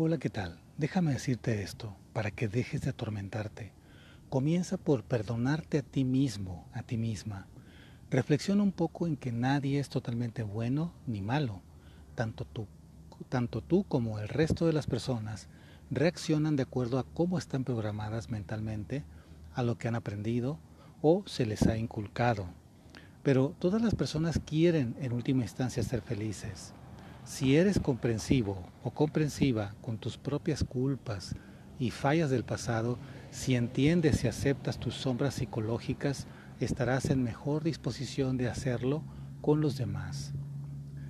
Hola, ¿qué tal? Déjame decirte esto para que dejes de atormentarte. Comienza por perdonarte a ti mismo, a ti misma. Reflexiona un poco en que nadie es totalmente bueno ni malo. Tanto tú, tanto tú como el resto de las personas reaccionan de acuerdo a cómo están programadas mentalmente, a lo que han aprendido o se les ha inculcado. Pero todas las personas quieren en última instancia ser felices. Si eres comprensivo o comprensiva con tus propias culpas y fallas del pasado, si entiendes y aceptas tus sombras psicológicas, estarás en mejor disposición de hacerlo con los demás.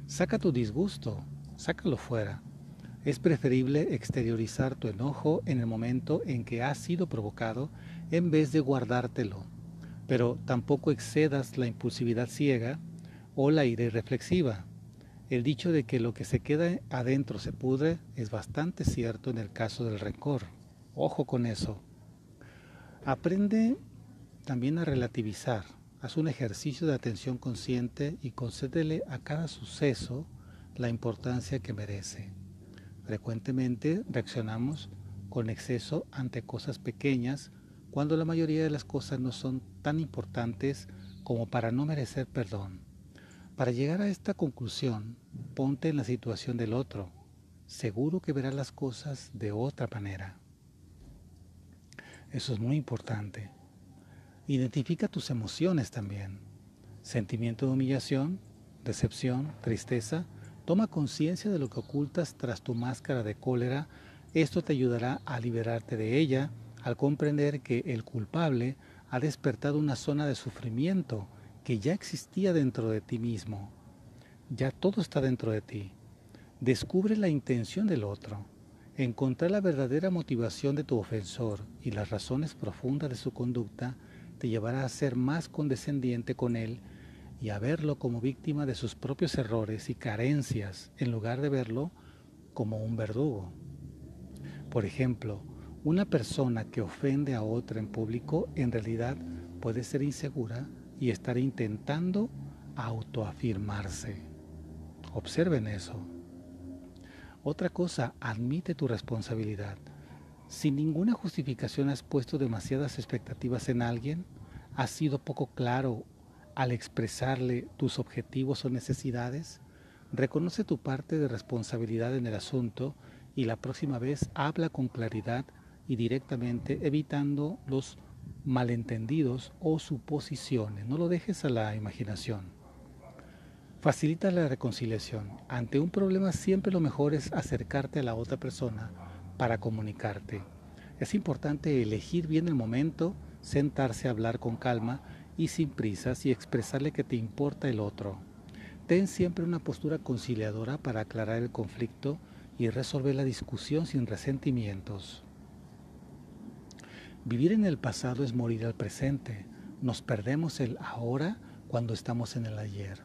Saca tu disgusto, sácalo fuera. Es preferible exteriorizar tu enojo en el momento en que ha sido provocado en vez de guardártelo. Pero tampoco excedas la impulsividad ciega o la ira irreflexiva. El dicho de que lo que se queda adentro se pudre es bastante cierto en el caso del rencor. Ojo con eso. Aprende también a relativizar. Haz un ejercicio de atención consciente y concédele a cada suceso la importancia que merece. Frecuentemente reaccionamos con exceso ante cosas pequeñas cuando la mayoría de las cosas no son tan importantes como para no merecer perdón. Para llegar a esta conclusión, ponte en la situación del otro. Seguro que verás las cosas de otra manera. Eso es muy importante. Identifica tus emociones también. Sentimiento de humillación, decepción, tristeza. Toma conciencia de lo que ocultas tras tu máscara de cólera. Esto te ayudará a liberarte de ella al comprender que el culpable ha despertado una zona de sufrimiento que ya existía dentro de ti mismo. Ya todo está dentro de ti. Descubre la intención del otro. Encontrar la verdadera motivación de tu ofensor y las razones profundas de su conducta te llevará a ser más condescendiente con él y a verlo como víctima de sus propios errores y carencias en lugar de verlo como un verdugo. Por ejemplo, una persona que ofende a otra en público en realidad puede ser insegura y estar intentando autoafirmarse. Observen eso. Otra cosa, admite tu responsabilidad. Si ninguna justificación has puesto demasiadas expectativas en alguien, has sido poco claro al expresarle tus objetivos o necesidades, reconoce tu parte de responsabilidad en el asunto y la próxima vez habla con claridad y directamente evitando los malentendidos o suposiciones. No lo dejes a la imaginación. Facilita la reconciliación. Ante un problema siempre lo mejor es acercarte a la otra persona para comunicarte. Es importante elegir bien el momento, sentarse a hablar con calma y sin prisas y expresarle que te importa el otro. Ten siempre una postura conciliadora para aclarar el conflicto y resolver la discusión sin resentimientos. Vivir en el pasado es morir al presente. Nos perdemos el ahora cuando estamos en el ayer.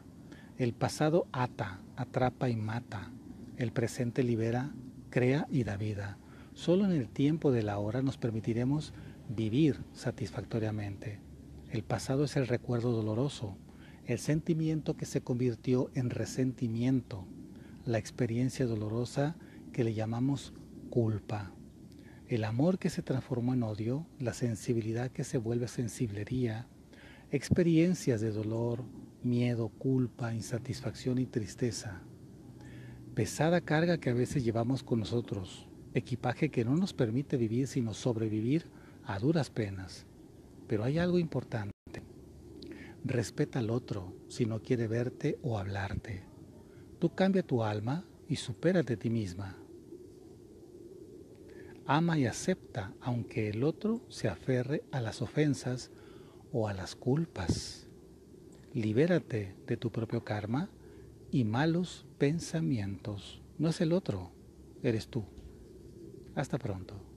El pasado ata, atrapa y mata. El presente libera, crea y da vida. Solo en el tiempo del ahora nos permitiremos vivir satisfactoriamente. El pasado es el recuerdo doloroso, el sentimiento que se convirtió en resentimiento, la experiencia dolorosa que le llamamos culpa el amor que se transformó en odio, la sensibilidad que se vuelve sensiblería, experiencias de dolor, miedo, culpa, insatisfacción y tristeza. Pesada carga que a veces llevamos con nosotros, equipaje que no nos permite vivir sino sobrevivir a duras penas. Pero hay algo importante. Respeta al otro si no quiere verte o hablarte. Tú cambia tu alma y supérate a ti misma. Ama y acepta aunque el otro se aferre a las ofensas o a las culpas. Libérate de tu propio karma y malos pensamientos. No es el otro, eres tú. Hasta pronto.